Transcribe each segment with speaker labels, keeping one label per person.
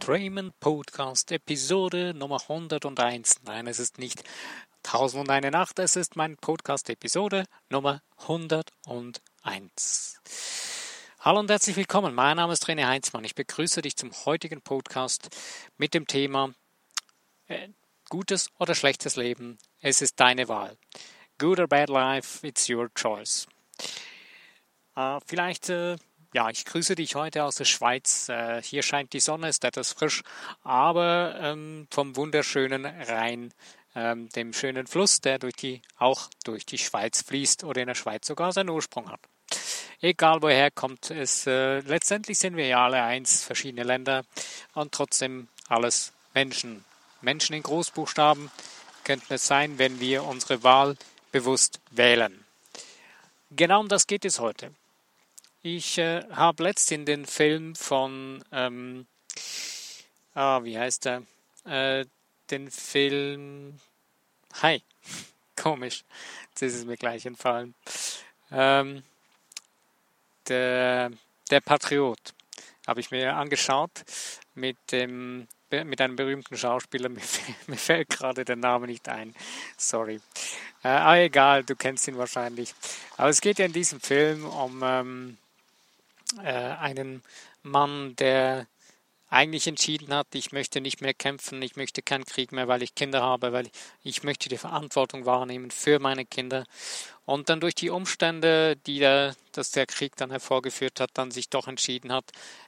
Speaker 1: Draymond Podcast Episode Nummer 101. Nein, es ist nicht 1001 Nacht, es ist mein Podcast Episode Nummer 101. Hallo und herzlich willkommen. Mein Name ist René Heinzmann. Ich begrüße dich zum heutigen Podcast mit dem Thema äh, gutes oder schlechtes Leben. Es ist deine Wahl. Good or bad life, it's your choice. Äh, vielleicht äh, ja, ich grüße dich heute aus der Schweiz. Äh, hier scheint die Sonne, ist etwas frisch, aber ähm, vom wunderschönen Rhein, ähm, dem schönen Fluss, der durch die, auch durch die Schweiz fließt oder in der Schweiz sogar seinen Ursprung hat. Egal woher kommt es, äh, letztendlich sind wir ja alle eins, verschiedene Länder und trotzdem alles Menschen. Menschen in Großbuchstaben könnten es sein, wenn wir unsere Wahl bewusst wählen. Genau um das geht es heute. Ich äh, habe letztens den Film von, ähm, ah, wie heißt er? Äh, den Film, hi, komisch, jetzt ist es mir gleich entfallen. Ähm, der, der Patriot habe ich mir angeschaut mit dem mit einem berühmten Schauspieler, mir, mir fällt gerade der Name nicht ein, sorry. Äh, aber egal, du kennst ihn wahrscheinlich. Aber es geht ja in diesem Film um ähm, äh, einen Mann, der eigentlich entschieden hat, ich möchte nicht mehr kämpfen, ich möchte keinen Krieg mehr, weil ich Kinder habe, weil ich, ich möchte die Verantwortung wahrnehmen für meine Kinder. Und dann durch die Umstände, die der, dass der Krieg dann hervorgeführt hat, dann sich doch entschieden hat,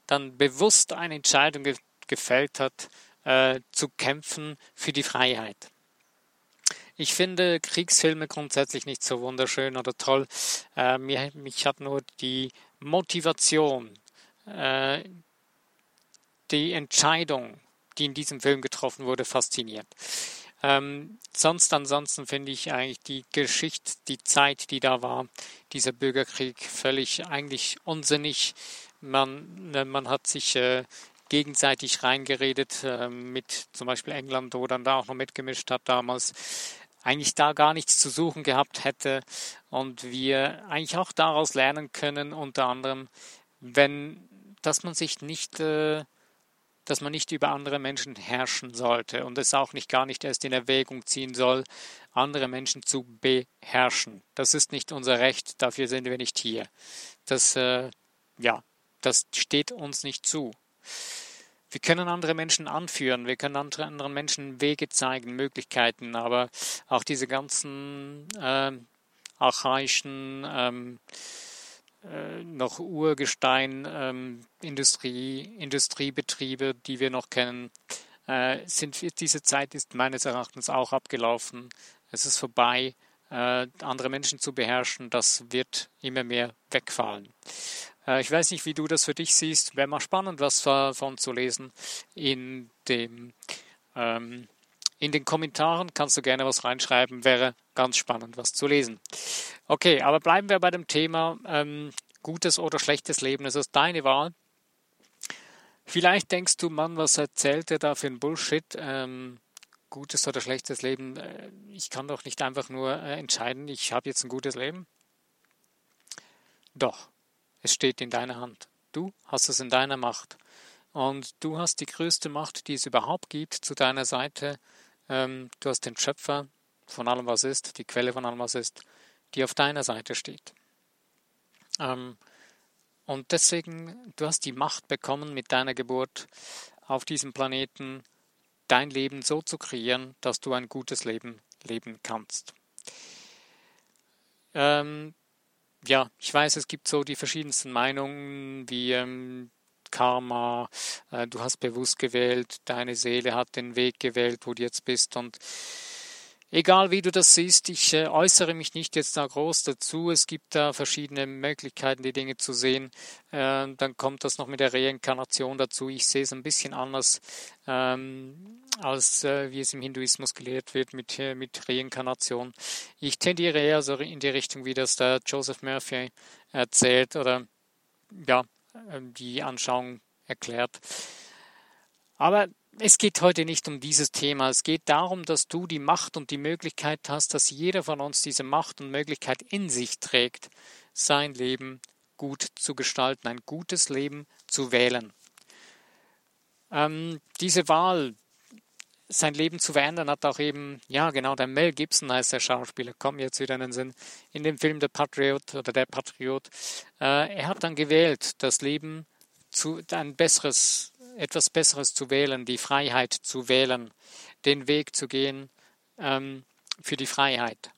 Speaker 1: dann bewusst eine Entscheidung ge gefällt hat, äh, zu kämpfen für die Freiheit. Ich finde Kriegsfilme grundsätzlich nicht so wunderschön oder toll. Äh, mir, mich hat nur die Motivation, äh, die Entscheidung, die in diesem Film getroffen wurde, fasziniert. Ähm, sonst ansonsten finde ich eigentlich die Geschichte, die Zeit, die da war, dieser Bürgerkrieg völlig eigentlich unsinnig. Man, ne, man hat sich äh, gegenseitig reingeredet äh, mit zum Beispiel England, wo dann da auch noch mitgemischt hat damals eigentlich da gar nichts zu suchen gehabt hätte und wir eigentlich auch daraus lernen können, unter anderem, wenn, dass man sich nicht, äh, dass man nicht über andere Menschen herrschen sollte und es auch nicht gar nicht erst in Erwägung ziehen soll, andere Menschen zu beherrschen. Das ist nicht unser Recht, dafür sind wir nicht hier. Das, äh, ja, das steht uns nicht zu. Wir können andere Menschen anführen, wir können anderen Menschen Wege zeigen, Möglichkeiten, aber auch diese ganzen äh, archaischen, ähm, äh, noch Urgestein, ähm, Industrie, Industriebetriebe, die wir noch kennen, äh, sind, diese Zeit ist meines Erachtens auch abgelaufen. Es ist vorbei. Äh, andere Menschen zu beherrschen, das wird immer mehr wegfallen. Äh, ich weiß nicht, wie du das für dich siehst. Wäre mal spannend, was davon zu lesen in dem ähm, in den Kommentaren kannst du gerne was reinschreiben, wäre ganz spannend, was zu lesen. Okay, aber bleiben wir bei dem Thema ähm, gutes oder schlechtes Leben. Es ist deine Wahl. Vielleicht denkst du, Mann, was erzählt er da für ein Bullshit? Ähm, gutes oder schlechtes Leben. Äh, ich kann doch nicht einfach nur äh, entscheiden, ich habe jetzt ein gutes Leben. Doch, es steht in deiner Hand. Du hast es in deiner Macht. Und du hast die größte Macht, die es überhaupt gibt, zu deiner Seite. Ähm, du hast den Schöpfer von allem, was ist, die Quelle von allem, was ist, die auf deiner Seite steht. Ähm, und deswegen, du hast die Macht bekommen mit deiner Geburt auf diesem Planeten, dein Leben so zu kreieren, dass du ein gutes Leben leben kannst. Ähm, ja, ich weiß, es gibt so die verschiedensten Meinungen, wie ähm, Karma, äh, du hast bewusst gewählt, deine Seele hat den Weg gewählt, wo du jetzt bist und Egal wie du das siehst, ich äh, äußere mich nicht jetzt da groß dazu. Es gibt da verschiedene Möglichkeiten, die Dinge zu sehen. Äh, dann kommt das noch mit der Reinkarnation dazu. Ich sehe es ein bisschen anders, ähm, als äh, wie es im Hinduismus gelehrt wird mit, äh, mit Reinkarnation. Ich tendiere eher so in die Richtung, wie das der Joseph Murphy erzählt oder ja, ähm, die Anschauung erklärt. Aber es geht heute nicht um dieses Thema. Es geht darum, dass du die Macht und die Möglichkeit hast, dass jeder von uns diese Macht und Möglichkeit in sich trägt, sein Leben gut zu gestalten, ein gutes Leben zu wählen. Ähm, diese Wahl, sein Leben zu verändern, hat auch eben, ja genau, der Mel Gibson heißt der Schauspieler, kommt jetzt wieder in den Sinn, in dem Film Der Patriot oder Der Patriot. Äh, er hat dann gewählt, das Leben zu ein besseres, etwas Besseres zu wählen, die Freiheit zu wählen, den Weg zu gehen ähm, für die Freiheit.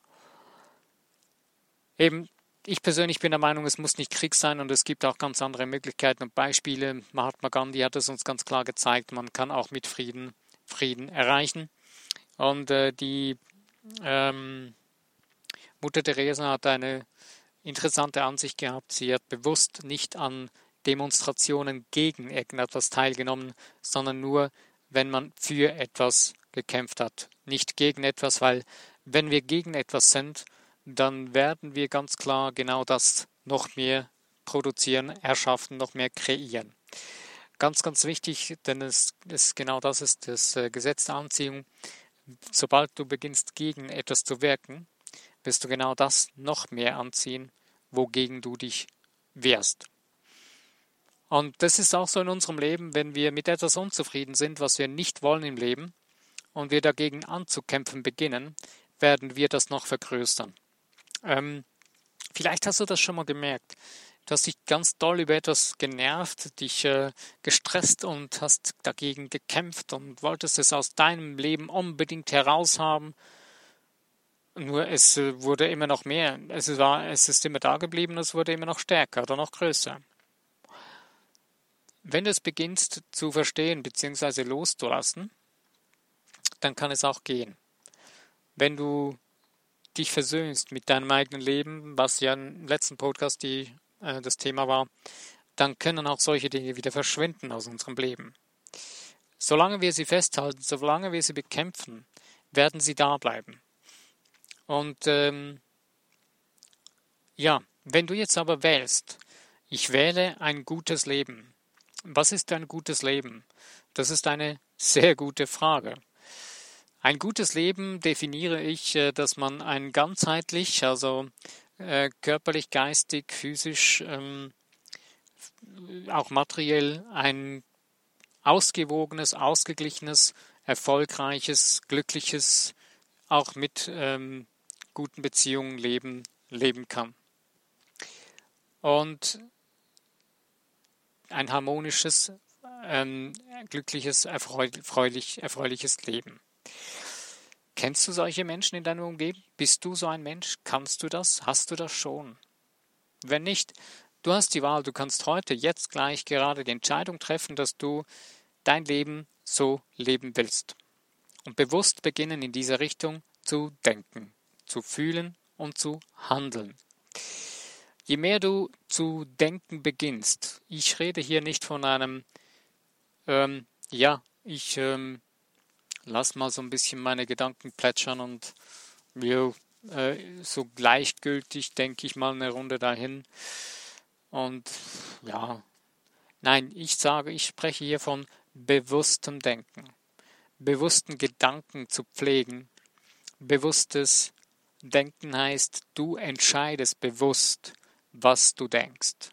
Speaker 1: Eben, ich persönlich bin der Meinung, es muss nicht Krieg sein und es gibt auch ganz andere Möglichkeiten und Beispiele. Mahatma Gandhi hat es uns ganz klar gezeigt, man kann auch mit Frieden Frieden erreichen. Und äh, die ähm, Mutter Teresa hat eine interessante Ansicht gehabt. Sie hat bewusst nicht an Demonstrationen gegen irgendetwas teilgenommen, sondern nur, wenn man für etwas gekämpft hat. Nicht gegen etwas, weil wenn wir gegen etwas sind, dann werden wir ganz klar genau das noch mehr produzieren, erschaffen, noch mehr kreieren. Ganz, ganz wichtig, denn es ist genau das ist das äh, Gesetz der Anziehung. Sobald du beginnst, gegen etwas zu wirken, wirst du genau das noch mehr anziehen, wogegen du dich wehrst. Und das ist auch so in unserem Leben, wenn wir mit etwas unzufrieden sind, was wir nicht wollen im Leben, und wir dagegen anzukämpfen beginnen, werden wir das noch vergrößern. Ähm, vielleicht hast du das schon mal gemerkt. Du hast dich ganz doll über etwas genervt, dich äh, gestresst und hast dagegen gekämpft und wolltest es aus deinem Leben unbedingt heraushaben. Nur es äh, wurde immer noch mehr. Es, war, es ist immer da geblieben, es wurde immer noch stärker oder noch größer. Wenn du es beginnst zu verstehen bzw. loszulassen, dann kann es auch gehen. Wenn du dich versöhnst mit deinem eigenen Leben, was ja im letzten Podcast die äh, das Thema war, dann können auch solche Dinge wieder verschwinden aus unserem Leben. Solange wir sie festhalten, solange wir sie bekämpfen, werden sie da bleiben. Und ähm, ja, wenn du jetzt aber wählst, ich wähle ein gutes Leben. Was ist ein gutes Leben? Das ist eine sehr gute Frage. Ein gutes Leben definiere ich, äh, dass man ein ganzheitlich, also äh, körperlich, geistig, physisch, ähm, auch materiell ein ausgewogenes, ausgeglichenes, erfolgreiches, glückliches, auch mit ähm, guten Beziehungen leben, leben kann. Und ein harmonisches, ähm, glückliches, erfreulich, erfreuliches Leben. Kennst du solche Menschen in deiner Umgebung? Bist du so ein Mensch? Kannst du das? Hast du das schon? Wenn nicht, du hast die Wahl, du kannst heute, jetzt gleich gerade die Entscheidung treffen, dass du dein Leben so leben willst. Und bewusst beginnen in dieser Richtung zu denken, zu fühlen und zu handeln. Je mehr du zu denken beginnst, ich rede hier nicht von einem, ähm, ja, ich ähm, lass mal so ein bisschen meine Gedanken plätschern und ja, äh, so gleichgültig denke ich mal eine Runde dahin. Und ja, nein, ich sage, ich spreche hier von bewusstem Denken, bewussten Gedanken zu pflegen. Bewusstes Denken heißt, du entscheidest bewusst, was du denkst,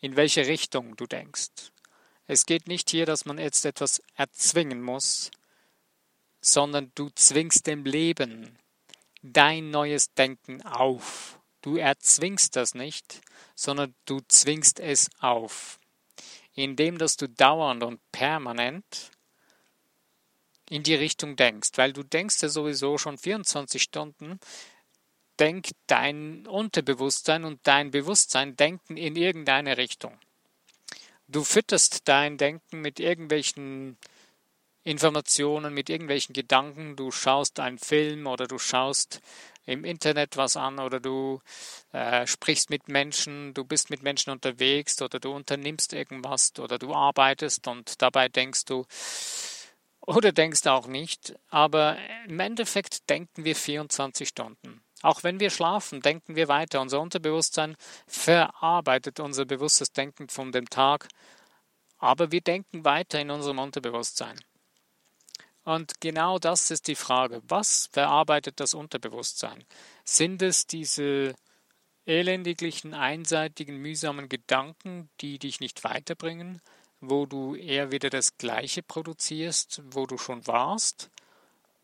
Speaker 1: in welche Richtung du denkst. Es geht nicht hier, dass man jetzt etwas erzwingen muss, sondern du zwingst dem Leben dein neues Denken auf. Du erzwingst das nicht, sondern du zwingst es auf, indem dass du dauernd und permanent in die Richtung denkst, weil du denkst ja sowieso schon 24 Stunden, denkt dein Unterbewusstsein und dein Bewusstsein denken in irgendeine Richtung. Du fütterst dein Denken mit irgendwelchen Informationen, mit irgendwelchen Gedanken. Du schaust einen Film oder du schaust im Internet was an oder du äh, sprichst mit Menschen, du bist mit Menschen unterwegs oder du unternimmst irgendwas oder du arbeitest und dabei denkst du oder denkst auch nicht. Aber im Endeffekt denken wir 24 Stunden. Auch wenn wir schlafen, denken wir weiter. Unser Unterbewusstsein verarbeitet unser bewusstes Denken von dem Tag, aber wir denken weiter in unserem Unterbewusstsein. Und genau das ist die Frage. Was verarbeitet das Unterbewusstsein? Sind es diese elendiglichen, einseitigen, mühsamen Gedanken, die dich nicht weiterbringen? wo du eher wieder das Gleiche produzierst, wo du schon warst?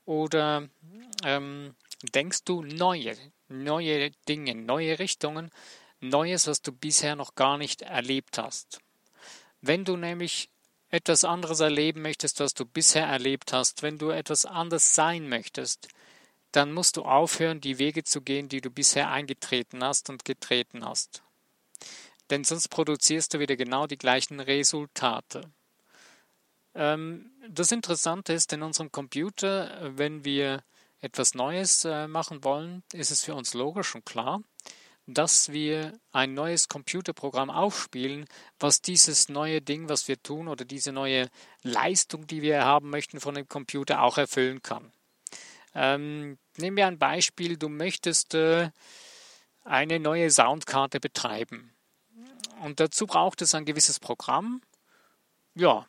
Speaker 1: Oder ähm, denkst du neue, neue Dinge, neue Richtungen, Neues, was du bisher noch gar nicht erlebt hast? Wenn du nämlich etwas anderes erleben möchtest, was du bisher erlebt hast, wenn du etwas anders sein möchtest, dann musst du aufhören, die Wege zu gehen, die du bisher eingetreten hast und getreten hast. Denn sonst produzierst du wieder genau die gleichen Resultate. Ähm, das Interessante ist, in unserem Computer, wenn wir etwas Neues äh, machen wollen, ist es für uns logisch und klar, dass wir ein neues Computerprogramm aufspielen, was dieses neue Ding, was wir tun oder diese neue Leistung, die wir haben möchten von dem Computer, auch erfüllen kann. Ähm, nehmen wir ein Beispiel, du möchtest äh, eine neue Soundkarte betreiben. Und dazu braucht es ein gewisses Programm. Ja,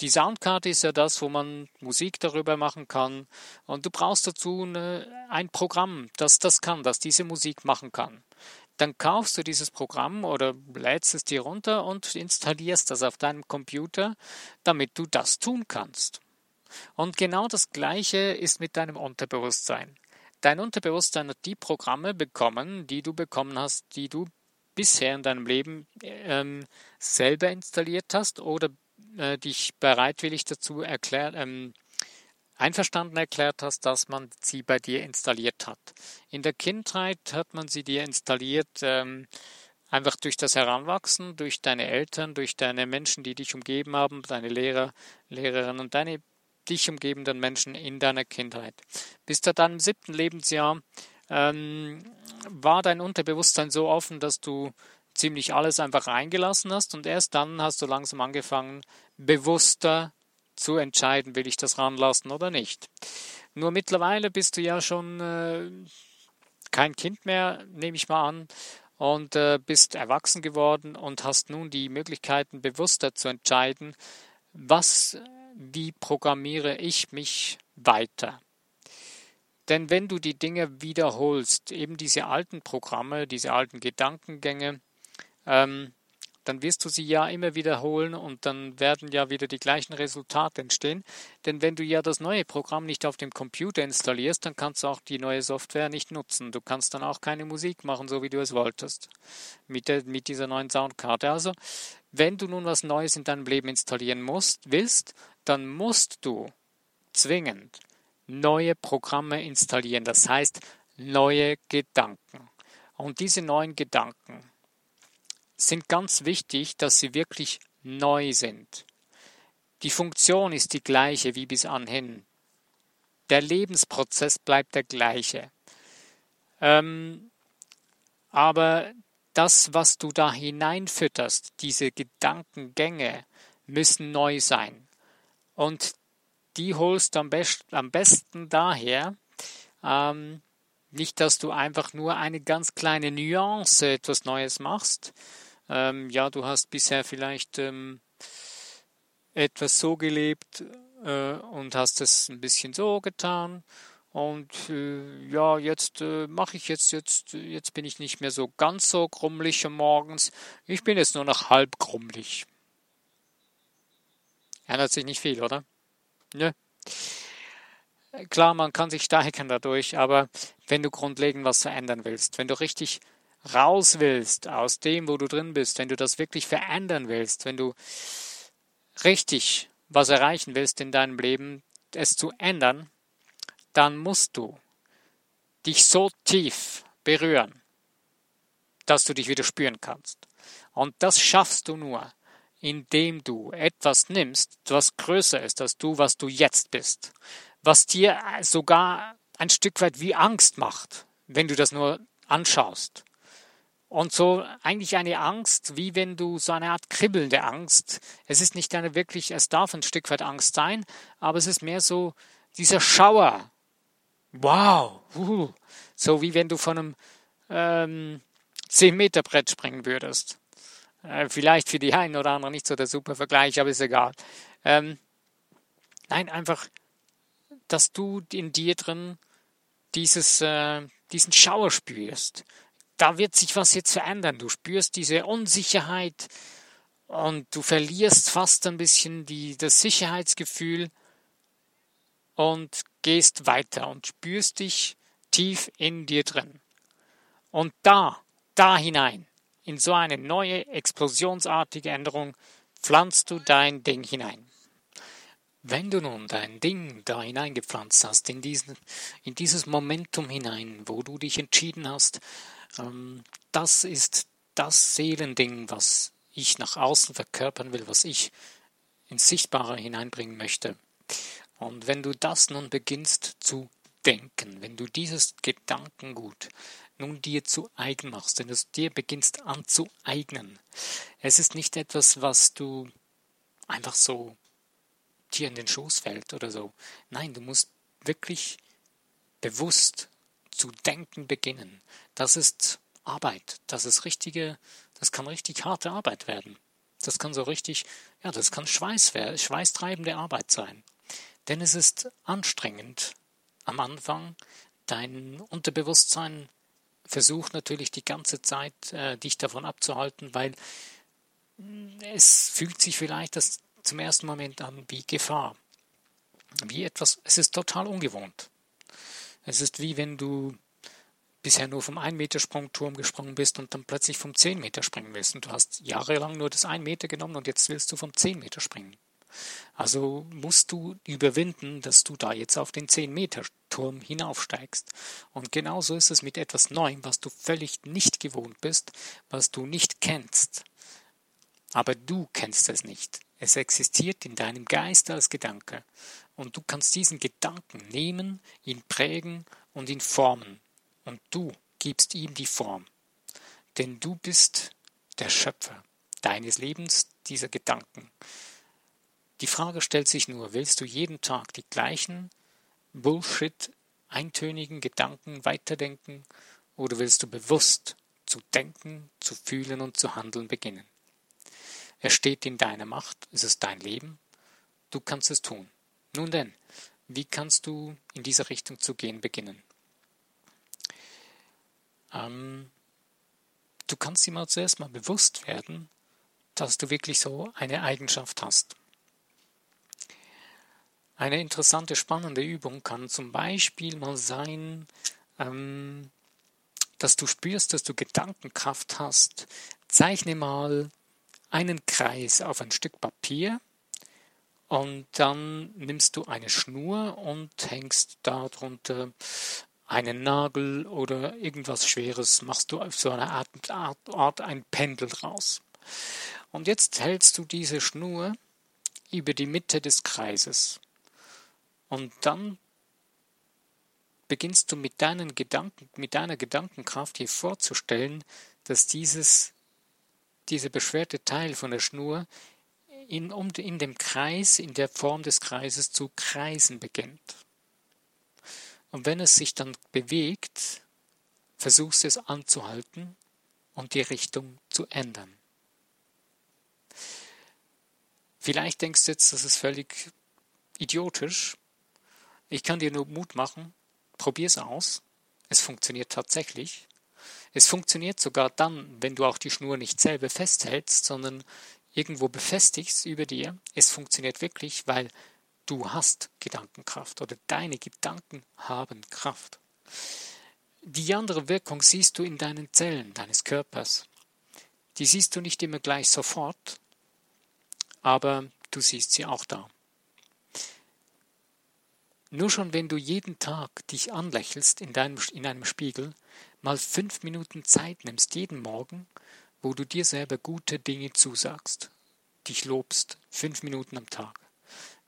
Speaker 1: die Soundkarte ist ja das, wo man Musik darüber machen kann. Und du brauchst dazu eine, ein Programm, das das kann, das diese Musik machen kann. Dann kaufst du dieses Programm oder lädst es dir runter und installierst das auf deinem Computer, damit du das tun kannst. Und genau das Gleiche ist mit deinem Unterbewusstsein. Dein Unterbewusstsein hat die Programme bekommen, die du bekommen hast, die du bisher in deinem Leben ähm, selber installiert hast oder äh, dich bereitwillig dazu erklärt, ähm, einverstanden erklärt hast, dass man sie bei dir installiert hat. In der Kindheit hat man sie dir installiert, ähm, einfach durch das Heranwachsen, durch deine Eltern, durch deine Menschen, die dich umgeben haben, deine Lehrer, Lehrerinnen und deine dich umgebenden Menschen in deiner Kindheit. Bis zu deinem siebten Lebensjahr ähm, war dein Unterbewusstsein so offen, dass du ziemlich alles einfach reingelassen hast und erst dann hast du langsam angefangen, bewusster zu entscheiden, will ich das ranlassen oder nicht. Nur mittlerweile bist du ja schon äh, kein Kind mehr, nehme ich mal an, und äh, bist erwachsen geworden und hast nun die Möglichkeiten, bewusster zu entscheiden, was wie programmiere ich mich weiter? Denn wenn du die Dinge wiederholst, eben diese alten Programme, diese alten Gedankengänge, ähm, dann wirst du sie ja immer wiederholen und dann werden ja wieder die gleichen Resultate entstehen. Denn wenn du ja das neue Programm nicht auf dem Computer installierst, dann kannst du auch die neue Software nicht nutzen. Du kannst dann auch keine Musik machen, so wie du es wolltest, mit, der, mit dieser neuen Soundkarte. Also, wenn du nun was Neues in deinem Leben installieren musst, willst, dann musst du zwingend neue Programme installieren, das heißt neue Gedanken. Und diese neuen Gedanken sind ganz wichtig, dass sie wirklich neu sind. Die Funktion ist die gleiche wie bis anhin. Der Lebensprozess bleibt der gleiche. Ähm, aber das, was du da hineinfütterst, diese Gedankengänge, müssen neu sein. Und die holst du am, best, am besten daher, ähm, nicht, dass du einfach nur eine ganz kleine Nuance etwas Neues machst. Ähm, ja, du hast bisher vielleicht ähm, etwas so gelebt äh, und hast es ein bisschen so getan. Und äh, ja, jetzt äh, mache ich jetzt, jetzt, jetzt bin ich nicht mehr so ganz so grummelig morgens. Ich bin jetzt nur noch halb grummelig. Ändert sich nicht viel, oder? Nö. Klar, man kann sich steigern dadurch, aber wenn du grundlegend was verändern willst, wenn du richtig raus willst aus dem, wo du drin bist, wenn du das wirklich verändern willst, wenn du richtig was erreichen willst in deinem Leben, es zu ändern, dann musst du dich so tief berühren, dass du dich wieder spüren kannst. Und das schaffst du nur, indem du etwas nimmst, was größer ist als du, was du jetzt bist, was dir sogar ein Stück weit wie Angst macht, wenn du das nur anschaust. Und so eigentlich eine Angst, wie wenn du so eine Art kribbelnde Angst. Es ist nicht eine wirklich, es darf ein Stück weit Angst sein, aber es ist mehr so dieser Schauer. Wow, uh, so wie wenn du von einem ähm, 10 Meter Brett springen würdest. Äh, vielleicht für die einen oder anderen nicht so der super Vergleich, aber ist egal. Ähm, nein, einfach, dass du in dir drin dieses, äh, diesen Schauer spürst. Da wird sich was jetzt verändern. Du spürst diese Unsicherheit und du verlierst fast ein bisschen die, das Sicherheitsgefühl und gehst weiter und spürst dich tief in dir drin. Und da, da hinein, in so eine neue explosionsartige Änderung, pflanzt du dein Ding hinein. Wenn du nun dein Ding da hineingepflanzt hast, in, diesen, in dieses Momentum hinein, wo du dich entschieden hast, das ist das Seelending, was ich nach außen verkörpern will, was ich ins Sichtbare hineinbringen möchte. Und wenn du das nun beginnst zu denken, wenn du dieses Gedankengut nun dir zu eigen machst, wenn du es dir beginnst anzueignen, es ist nicht etwas, was du einfach so dir in den Schoß fällt oder so. Nein, du musst wirklich bewusst zu denken beginnen. Das ist Arbeit. Das ist richtige, das kann richtig harte Arbeit werden. Das kann so richtig, ja, das kann Schweiß, schweißtreibende Arbeit sein. Denn es ist anstrengend am Anfang. Dein Unterbewusstsein versucht natürlich die ganze Zeit, äh, dich davon abzuhalten, weil es fühlt sich vielleicht das zum ersten Moment an wie Gefahr. Wie etwas, es ist total ungewohnt. Es ist wie wenn du bisher nur vom 1-Meter-Sprungturm gesprungen bist und dann plötzlich vom 10 Meter springen willst. Und du hast jahrelang nur das 1 Meter genommen und jetzt willst du vom 10 Meter springen. Also musst du überwinden, dass du da jetzt auf den 10 Meter Turm hinaufsteigst. Und genauso ist es mit etwas Neuem, was du völlig nicht gewohnt bist, was du nicht kennst. Aber du kennst es nicht. Es existiert in deinem Geist als Gedanke. Und du kannst diesen Gedanken nehmen, ihn prägen und ihn formen und du gibst ihm die Form. Denn du bist der Schöpfer deines Lebens, dieser Gedanken. Die Frage stellt sich nur, willst du jeden Tag die gleichen Bullshit, eintönigen Gedanken weiterdenken oder willst du bewusst zu denken, zu fühlen und zu handeln beginnen? Es steht in deiner Macht, es ist dein Leben, du kannst es tun. Nun denn, wie kannst du in diese Richtung zu gehen beginnen? Ähm, du kannst dir mal zuerst mal bewusst werden, dass du wirklich so eine Eigenschaft hast. Eine interessante, spannende Übung kann zum Beispiel mal sein, ähm, dass du spürst, dass du Gedankenkraft hast. Zeichne mal einen Kreis auf ein Stück Papier und dann nimmst du eine Schnur und hängst darunter einen Nagel oder irgendwas Schweres, machst du auf so eine Art, Art, Art ein Pendel draus. Und jetzt hältst du diese Schnur über die Mitte des Kreises. Und dann beginnst du mit deinen Gedanken, mit deiner Gedankenkraft hier vorzustellen, dass dieses, dieser beschwerte Teil von der Schnur in, um, in dem Kreis, in der Form des Kreises zu kreisen beginnt. Und wenn es sich dann bewegt, versuchst du es anzuhalten und die Richtung zu ändern. Vielleicht denkst du jetzt, das ist völlig idiotisch. Ich kann dir nur Mut machen. Probier es aus. Es funktioniert tatsächlich. Es funktioniert sogar dann, wenn du auch die Schnur nicht selber festhältst, sondern irgendwo befestigst über dir. Es funktioniert wirklich, weil Du hast Gedankenkraft oder deine Gedanken haben Kraft. Die andere Wirkung siehst du in deinen Zellen deines Körpers. Die siehst du nicht immer gleich sofort, aber du siehst sie auch da. Nur schon wenn du jeden Tag dich anlächelst in, deinem, in einem Spiegel, mal fünf Minuten Zeit nimmst jeden Morgen, wo du dir selber gute Dinge zusagst, dich lobst, fünf Minuten am Tag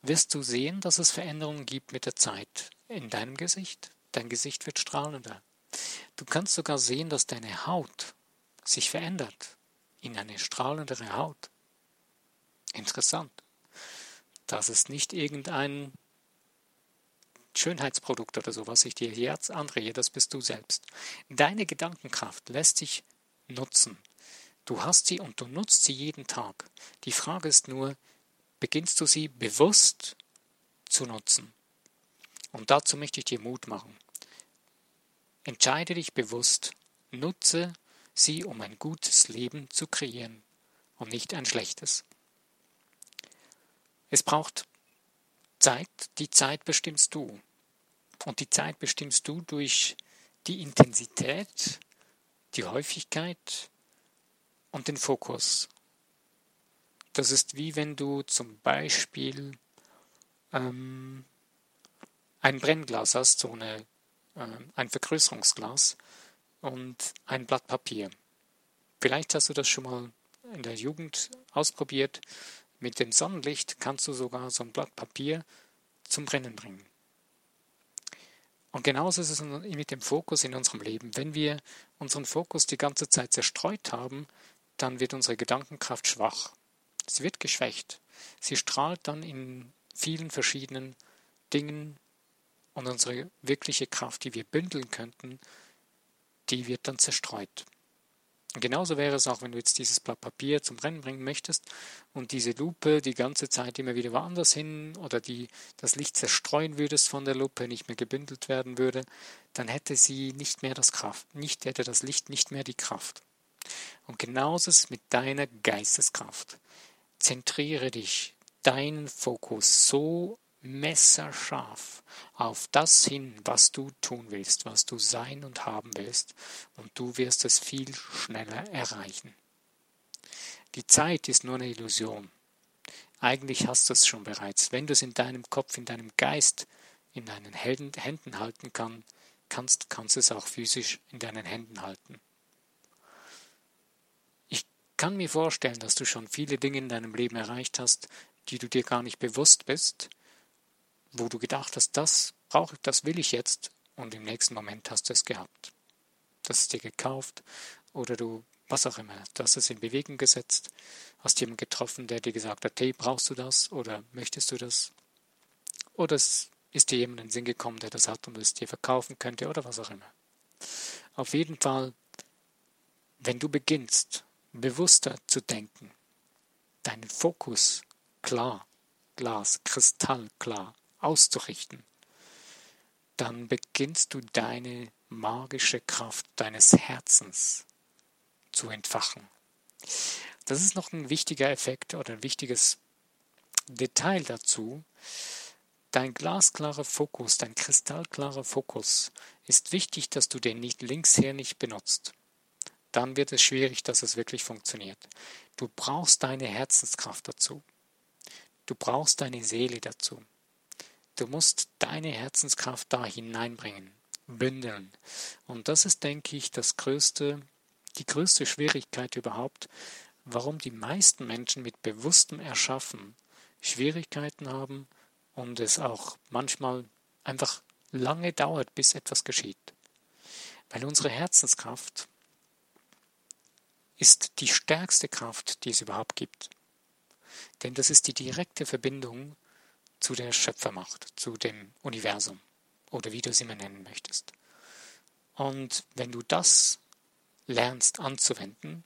Speaker 1: wirst du sehen, dass es Veränderungen gibt mit der Zeit in deinem Gesicht. Dein Gesicht wird strahlender. Du kannst sogar sehen, dass deine Haut sich verändert in eine strahlendere Haut. Interessant. Das ist nicht irgendein Schönheitsprodukt oder so, was ich dir jetzt andrehe, das bist du selbst. Deine Gedankenkraft lässt sich nutzen. Du hast sie und du nutzt sie jeden Tag. Die Frage ist nur, beginnst du sie bewusst zu nutzen. Und dazu möchte ich dir Mut machen. Entscheide dich bewusst, nutze sie, um ein gutes Leben zu kreieren. und nicht ein schlechtes. Es braucht Zeit, die Zeit bestimmst du. Und die Zeit bestimmst du durch die Intensität, die Häufigkeit und den Fokus. Das ist wie wenn du zum Beispiel ähm, ein Brennglas hast, so eine, äh, ein Vergrößerungsglas und ein Blatt Papier. Vielleicht hast du das schon mal in der Jugend ausprobiert. Mit dem Sonnenlicht kannst du sogar so ein Blatt Papier zum Brennen bringen. Und genauso ist es mit dem Fokus in unserem Leben. Wenn wir unseren Fokus die ganze Zeit zerstreut haben, dann wird unsere Gedankenkraft schwach. Sie wird geschwächt. Sie strahlt dann in vielen verschiedenen Dingen und unsere wirkliche Kraft, die wir bündeln könnten, die wird dann zerstreut. Und genauso wäre es auch, wenn du jetzt dieses Blatt Papier zum Brennen bringen möchtest und diese Lupe die ganze Zeit immer wieder woanders hin oder die, das Licht zerstreuen würdest von der Lupe, nicht mehr gebündelt werden würde, dann hätte sie nicht mehr das Kraft, nicht hätte das Licht nicht mehr die Kraft. Und genauso ist es mit deiner Geisteskraft. Zentriere dich, deinen Fokus so messerscharf auf das hin, was du tun willst, was du sein und haben willst, und du wirst es viel schneller erreichen. Die Zeit ist nur eine Illusion. Eigentlich hast du es schon bereits. Wenn du es in deinem Kopf, in deinem Geist, in deinen Händen halten kann, kannst, kannst du es auch physisch in deinen Händen halten. Ich kann mir vorstellen, dass du schon viele Dinge in deinem Leben erreicht hast, die du dir gar nicht bewusst bist, wo du gedacht hast, das brauche ich, das will ich jetzt, und im nächsten Moment hast du es gehabt. Das ist dir gekauft oder du, was auch immer, hast es in Bewegung gesetzt, hast jemanden getroffen, der dir gesagt hat, hey, brauchst du das oder möchtest du das? Oder es ist dir jemand in den Sinn gekommen, der das hat und es dir verkaufen könnte oder was auch immer. Auf jeden Fall, wenn du beginnst, bewusster zu denken, deinen Fokus klar, Glas, kristallklar auszurichten, dann beginnst du deine magische Kraft deines Herzens zu entfachen. Das ist noch ein wichtiger Effekt oder ein wichtiges Detail dazu. Dein glasklarer Fokus, dein kristallklarer Fokus ist wichtig, dass du den nicht linksher nicht benutzt. Dann wird es schwierig, dass es wirklich funktioniert. Du brauchst deine Herzenskraft dazu. Du brauchst deine Seele dazu. Du musst deine Herzenskraft da hineinbringen, bündeln. Und das ist, denke ich, das größte, die größte Schwierigkeit überhaupt, warum die meisten Menschen mit bewusstem Erschaffen Schwierigkeiten haben und es auch manchmal einfach lange dauert, bis etwas geschieht. Weil unsere Herzenskraft ist die stärkste Kraft, die es überhaupt gibt. Denn das ist die direkte Verbindung zu der Schöpfermacht, zu dem Universum oder wie du es immer nennen möchtest. Und wenn du das lernst anzuwenden,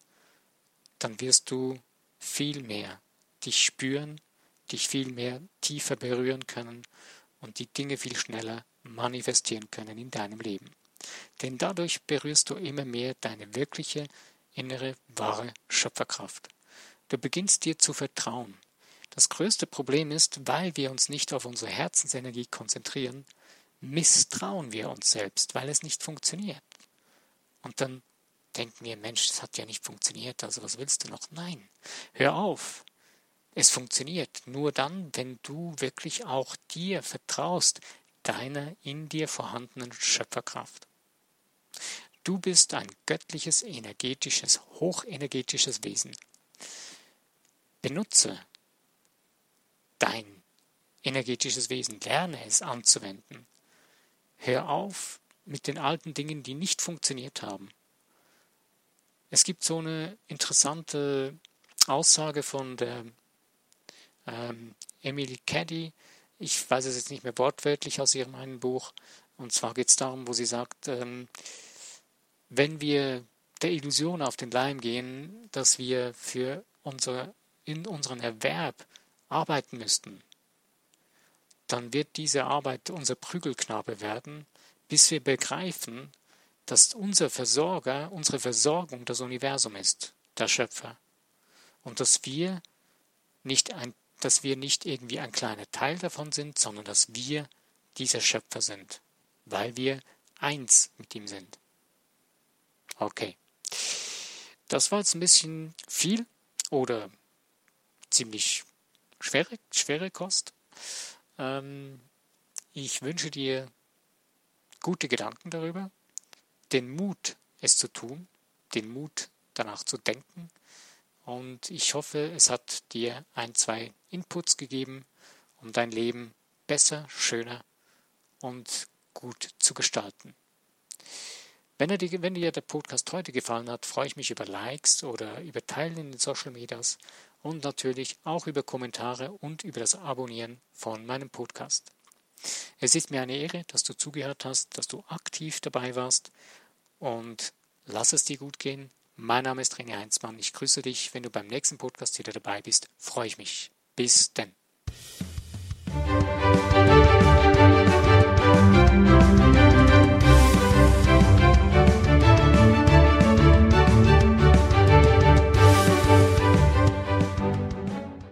Speaker 1: dann wirst du viel mehr dich spüren, dich viel mehr tiefer berühren können und die Dinge viel schneller manifestieren können in deinem Leben. Denn dadurch berührst du immer mehr deine wirkliche, innere, wahre Schöpferkraft. Du beginnst dir zu vertrauen, das größte Problem ist, weil wir uns nicht auf unsere Herzensenergie konzentrieren, misstrauen wir uns selbst, weil es nicht funktioniert. Und dann denken wir, Mensch, das hat ja nicht funktioniert, also was willst du noch? Nein, hör auf. Es funktioniert nur dann, wenn du wirklich auch dir vertraust, deiner in dir vorhandenen Schöpferkraft. Du bist ein göttliches, energetisches, hochenergetisches Wesen. Benutze dein energetisches Wesen. Lerne es anzuwenden. Hör auf mit den alten Dingen, die nicht funktioniert haben. Es gibt so eine interessante Aussage von der ähm, Emily Caddy. Ich weiß es jetzt nicht mehr wortwörtlich aus ihrem einen Buch. Und zwar geht es darum, wo sie sagt, ähm, wenn wir der Illusion auf den Leim gehen, dass wir für unser, in unseren Erwerb arbeiten müssten, dann wird diese Arbeit unser Prügelknabe werden, bis wir begreifen, dass unser Versorger, unsere Versorgung das Universum ist, der Schöpfer. und dass wir nicht ein, dass wir nicht irgendwie ein kleiner Teil davon sind, sondern dass wir dieser Schöpfer sind, weil wir eins mit ihm sind. Okay. Das war jetzt ein bisschen viel oder ziemlich schwere, schwere Kost. Ähm, ich wünsche dir gute Gedanken darüber, den Mut, es zu tun, den Mut, danach zu denken. Und ich hoffe, es hat dir ein, zwei Inputs gegeben, um dein Leben besser, schöner und gut zu gestalten. Wenn, dir, wenn dir der Podcast heute gefallen hat, freue ich mich über Likes oder über Teilen in den Social Medias und natürlich auch über Kommentare und über das Abonnieren von meinem Podcast. Es ist mir eine Ehre, dass du zugehört hast, dass du aktiv dabei warst und lass es dir gut gehen. Mein Name ist René Heinzmann. Ich grüße dich. Wenn du beim nächsten Podcast wieder dabei bist, freue ich mich. Bis denn.